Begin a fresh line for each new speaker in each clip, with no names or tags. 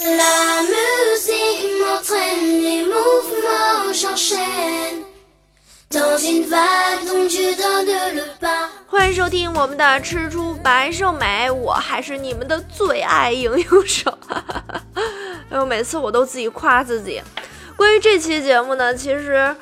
La musique m'entraîne, les mouvements j'enchaîne. Dans une vague dont je donne le pas.
欢迎收听我们的吃出白瘦美，我还是你们的最爱营养手。哎呦，每次我都自己夸自己。关于这期节目呢，其实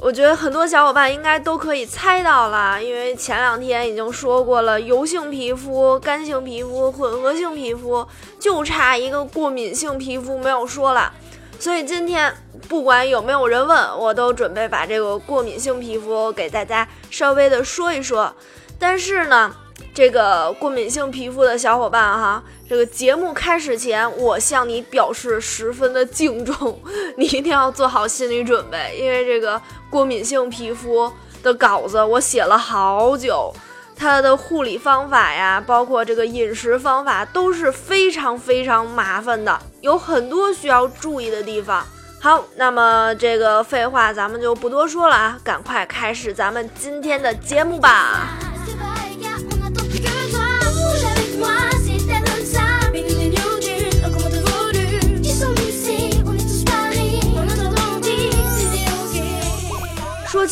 我觉得很多小伙伴应该都可以猜到了，因为前两天已经说过了，油性皮肤、干性皮肤、混合性皮肤，就差一个过敏性皮肤没有说了。所以今天不管有没有人问，我都准备把这个过敏性皮肤给大家稍微的说一说。但是呢，这个过敏性皮肤的小伙伴哈，这个节目开始前，我向你表示十分的敬重，你一定要做好心理准备，因为这个过敏性皮肤的稿子我写了好久。它的护理方法呀，包括这个饮食方法都是非常非常麻烦的，有很多需要注意的地方。好，那么这个废话咱们就不多说了啊，赶快开始咱们今天的节目吧。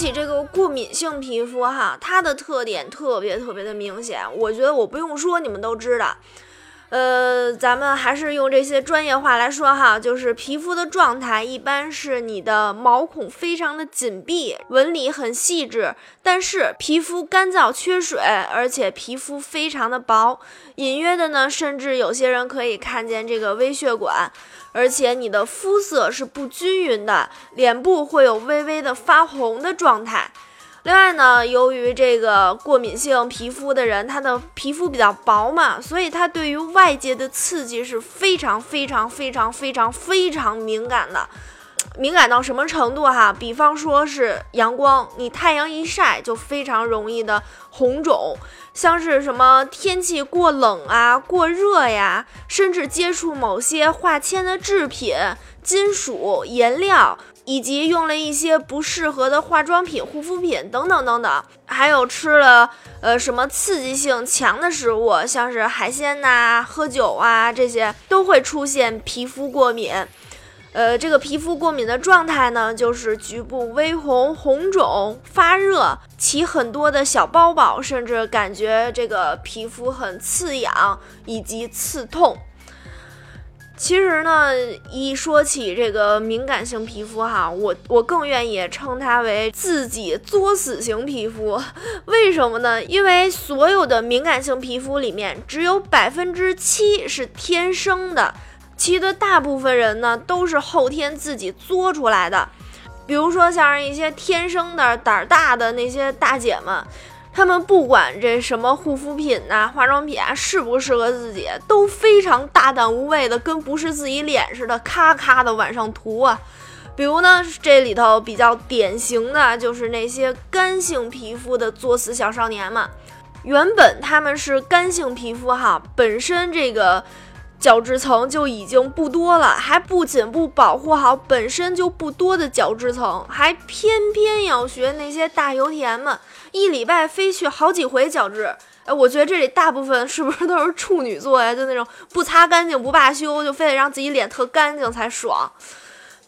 起这个过敏性皮肤哈，它的特点特别特别的明显，我觉得我不用说，你们都知道。呃，咱们还是用这些专业话来说哈，就是皮肤的状态一般是你的毛孔非常的紧闭，纹理很细致，但是皮肤干燥缺水，而且皮肤非常的薄，隐约的呢，甚至有些人可以看见这个微血管，而且你的肤色是不均匀的，脸部会有微微的发红的状态。另外呢，由于这个过敏性皮肤的人，他的皮肤比较薄嘛，所以他对于外界的刺激是非常非常非常非常非常敏感的。敏感到什么程度哈？比方说是阳光，你太阳一晒就非常容易的红肿，像是什么天气过冷啊、过热呀，甚至接触某些化纤的制品、金属、颜料。以及用了一些不适合的化妆品、护肤品等等等等，还有吃了呃什么刺激性强的食物，像是海鲜呐、喝酒啊这些，都会出现皮肤过敏。呃，这个皮肤过敏的状态呢，就是局部微红、红肿、发热，起很多的小包包，甚至感觉这个皮肤很刺痒以及刺痛。其实呢，一说起这个敏感性皮肤哈，我我更愿意称它为自己作死型皮肤。为什么呢？因为所有的敏感性皮肤里面，只有百分之七是天生的，其余的大部分人呢都是后天自己作出来的。比如说像是一些天生的胆儿大的那些大姐们。他们不管这什么护肤品呐、化妆品啊适不适合自己，都非常大胆无畏的，跟不是自己脸似的，咔咔的往上涂啊。比如呢，这里头比较典型的就是那些干性皮肤的作死小少年们。原本他们是干性皮肤哈，本身这个角质层就已经不多了，还不仅不保护好本身就不多的角质层，还偏偏要学那些大油田们。一礼拜非去好几回角质，哎，我觉得这里大部分是不是都是处女座呀？就那种不擦干净不罢休，就非得让自己脸特干净才爽。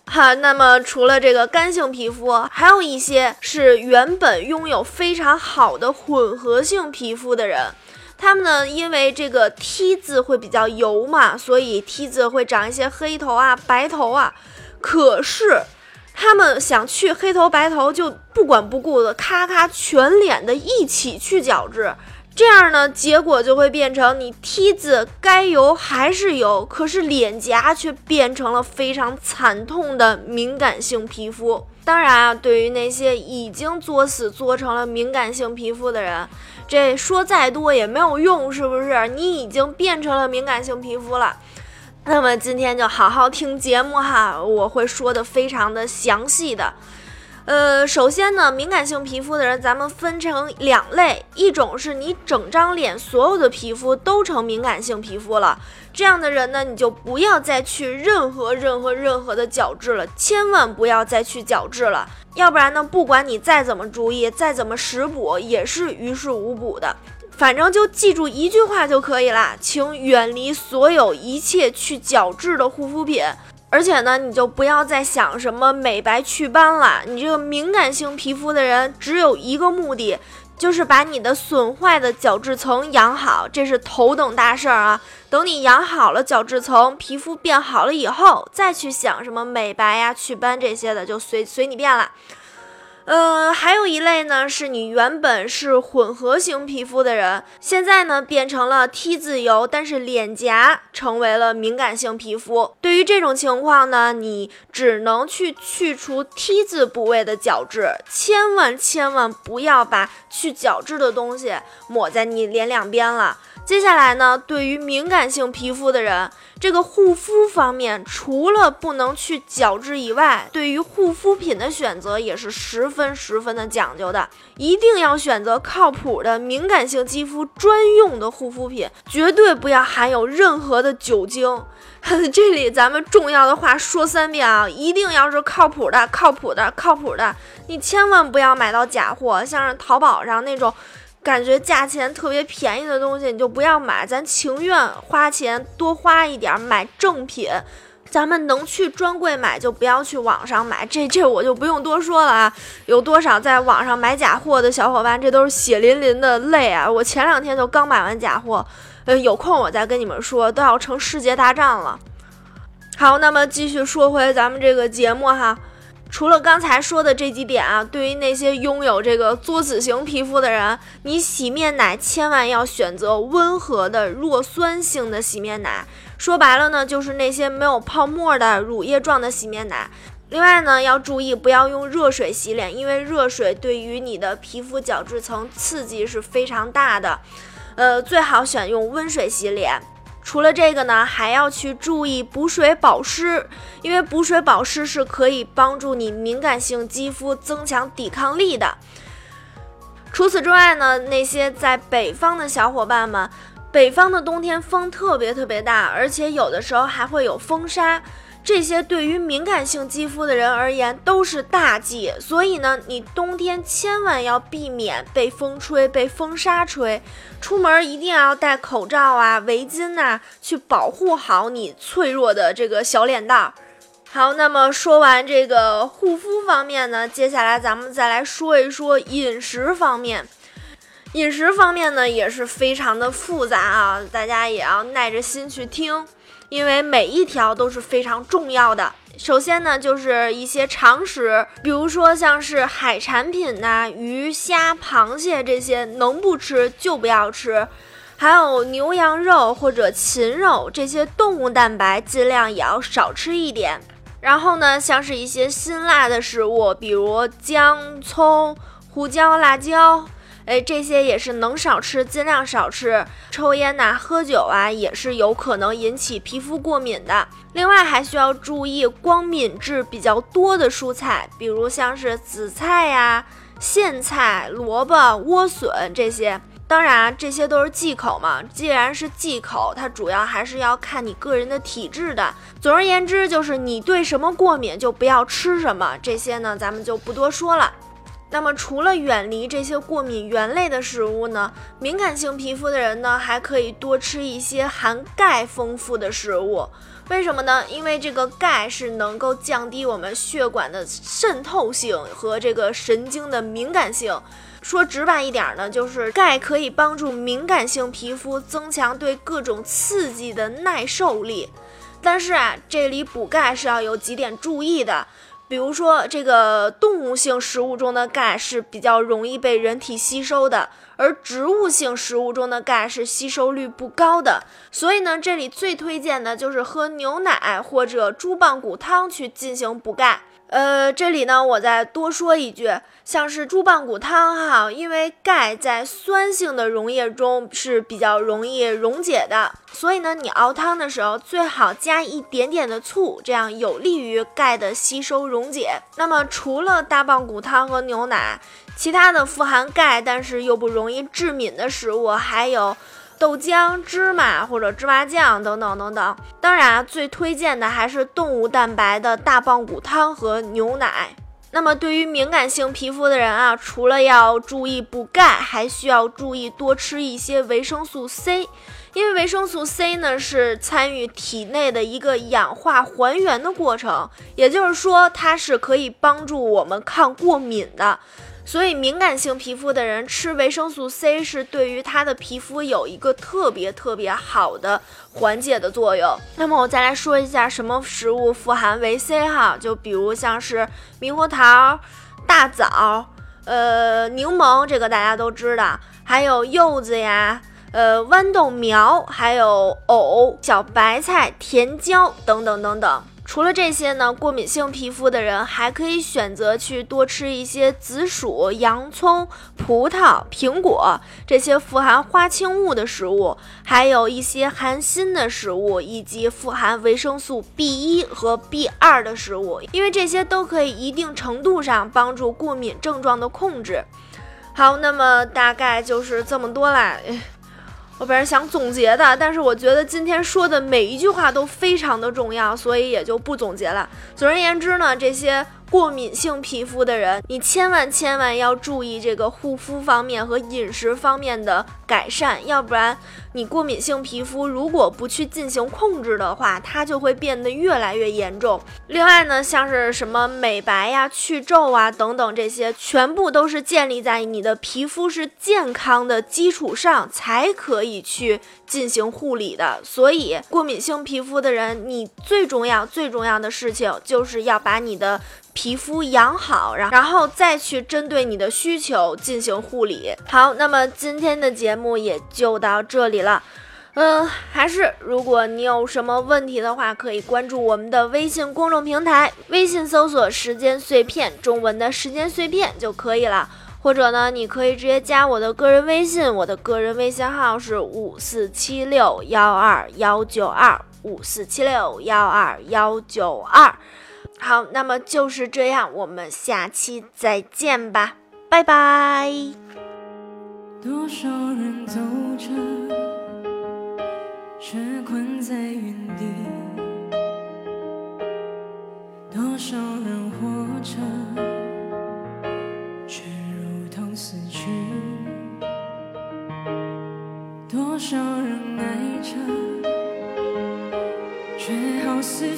哈，那么除了这个干性皮肤，还有一些是原本拥有非常好的混合性皮肤的人，他们呢，因为这个 T 字会比较油嘛，所以 T 字会长一些黑头啊、白头啊，可是。他们想去黑头白头，就不管不顾的咔咔全脸的一起去角质，这样呢，结果就会变成你 T 字该油还是油，可是脸颊却变成了非常惨痛的敏感性皮肤。当然啊，对于那些已经作死作成了敏感性皮肤的人，这说再多也没有用，是不是？你已经变成了敏感性皮肤了。那么今天就好好听节目哈，我会说的非常的详细的。呃，首先呢，敏感性皮肤的人，咱们分成两类，一种是你整张脸所有的皮肤都成敏感性皮肤了，这样的人呢，你就不要再去任何任何任何的角质了，千万不要再去角质了，要不然呢，不管你再怎么注意，再怎么食补，也是于事无补的。反正就记住一句话就可以了，请远离所有一切去角质的护肤品。而且呢，你就不要再想什么美白祛斑了。你这个敏感性皮肤的人，只有一个目的，就是把你的损坏的角质层养好，这是头等大事儿啊。等你养好了角质层，皮肤变好了以后，再去想什么美白呀、祛斑这些的，就随随你便了。呃，还有一类呢，是你原本是混合型皮肤的人，现在呢变成了 T 字油，但是脸颊成为了敏感性皮肤。对于这种情况呢，你只能去去除 T 字部位的角质，千万千万不要把去角质的东西抹在你脸两边了。接下来呢，对于敏感性皮肤的人，这个护肤方面除了不能去角质以外，对于护肤品的选择也是十分十分的讲究的，一定要选择靠谱的敏感性肌肤专用的护肤品，绝对不要含有任何的酒精。这里咱们重要的话说三遍啊，一定要是靠谱的、靠谱的、靠谱的，你千万不要买到假货，像是淘宝上那种。感觉价钱特别便宜的东西，你就不要买，咱情愿花钱多花一点买正品。咱们能去专柜买，就不要去网上买。这这我就不用多说了啊，有多少在网上买假货的小伙伴，这都是血淋淋的泪啊！我前两天就刚买完假货，呃，有空我再跟你们说，都要成世界大战了。好，那么继续说回咱们这个节目哈。除了刚才说的这几点啊，对于那些拥有这个作子型皮肤的人，你洗面奶千万要选择温和的弱酸性的洗面奶。说白了呢，就是那些没有泡沫的乳液状的洗面奶。另外呢，要注意不要用热水洗脸，因为热水对于你的皮肤角质层刺激是非常大的。呃，最好选用温水洗脸。除了这个呢，还要去注意补水保湿，因为补水保湿是可以帮助你敏感性肌肤增强抵抗力的。除此之外呢，那些在北方的小伙伴们，北方的冬天风特别特别大，而且有的时候还会有风沙。这些对于敏感性肌肤的人而言都是大忌，所以呢，你冬天千万要避免被风吹、被风沙吹，出门一定要戴口罩啊、围巾呐，去保护好你脆弱的这个小脸蛋儿。好，那么说完这个护肤方面呢，接下来咱们再来说一说饮食方面。饮食方面呢，也是非常的复杂啊，大家也要耐着心去听。因为每一条都是非常重要的。首先呢，就是一些常识，比如说像是海产品呐，鱼虾、螃蟹这些，能不吃就不要吃。还有牛羊肉或者禽肉这些动物蛋白，尽量也要少吃一点。然后呢，像是一些辛辣的食物，比如姜、葱、胡椒、辣椒。哎，这些也是能少吃尽量少吃。抽烟呐、喝酒啊，也是有可能引起皮肤过敏的。另外还需要注意光敏质比较多的蔬菜，比如像是紫菜呀、苋菜、萝卜、莴笋这些。当然，这些都是忌口嘛。既然是忌口，它主要还是要看你个人的体质的。总而言之，就是你对什么过敏就不要吃什么。这些呢，咱们就不多说了。那么除了远离这些过敏原类的食物呢，敏感性皮肤的人呢，还可以多吃一些含钙丰富的食物。为什么呢？因为这个钙是能够降低我们血管的渗透性和这个神经的敏感性。说直白一点呢，就是钙可以帮助敏感性皮肤增强对各种刺激的耐受力。但是啊，这里补钙是要有几点注意的。比如说，这个动物性食物中的钙是比较容易被人体吸收的，而植物性食物中的钙是吸收率不高的。所以呢，这里最推荐的就是喝牛奶或者猪棒骨汤去进行补钙。呃，这里呢，我再多说一句，像是猪棒骨汤哈，因为钙在酸性的溶液中是比较容易溶解的，所以呢，你熬汤的时候最好加一点点的醋，这样有利于钙的吸收溶解。那么，除了大棒骨汤和牛奶，其他的富含钙但是又不容易致敏的食物还有。豆浆、芝麻或者芝麻酱等等等等，当然，最推荐的还是动物蛋白的大棒骨汤和牛奶。那么对于敏感性皮肤的人啊，除了要注意补钙，还需要注意多吃一些维生素 C，因为维生素 C 呢是参与体内的一个氧化还原的过程，也就是说它是可以帮助我们抗过敏的。所以敏感性皮肤的人吃维生素 C 是对于他的皮肤有一个特别特别好的缓解的作用。那么我再来说一下什么食物富含维 C 哈，就比如像是猕猴桃、大枣、呃柠檬，这个大家都知道，还有柚子呀、呃豌豆苗，还有藕、小白菜、甜椒等等等等。除了这些呢，过敏性皮肤的人还可以选择去多吃一些紫薯、洋葱、葡萄、苹果这些富含花青物的食物，还有一些含锌的食物，以及富含维生素 B 一和 B 二的食物，因为这些都可以一定程度上帮助过敏症状的控制。好，那么大概就是这么多啦。我本来想总结的，但是我觉得今天说的每一句话都非常的重要，所以也就不总结了。总而言之呢，这些。过敏性皮肤的人，你千万千万要注意这个护肤方面和饮食方面的改善，要不然你过敏性皮肤如果不去进行控制的话，它就会变得越来越严重。另外呢，像是什么美白呀、去皱啊等等这些，全部都是建立在你的皮肤是健康的基础上才可以去进行护理的。所以，过敏性皮肤的人，你最重要最重要的事情就是要把你的。皮肤养好，然然后再去针对你的需求进行护理。好，那么今天的节目也就到这里了。嗯，还是如果你有什么问题的话，可以关注我们的微信公众平台，微信搜索“时间碎片”中文的时间碎片就可以了。或者呢，你可以直接加我的个人微信，我的个人微信号是五四七六幺二幺九二五四七六幺二幺九二。好，那么就是这样，我们下期再见吧，拜拜。多少人走着，却困在原地；多少人活着，却如同死去；多少人爱着，却好似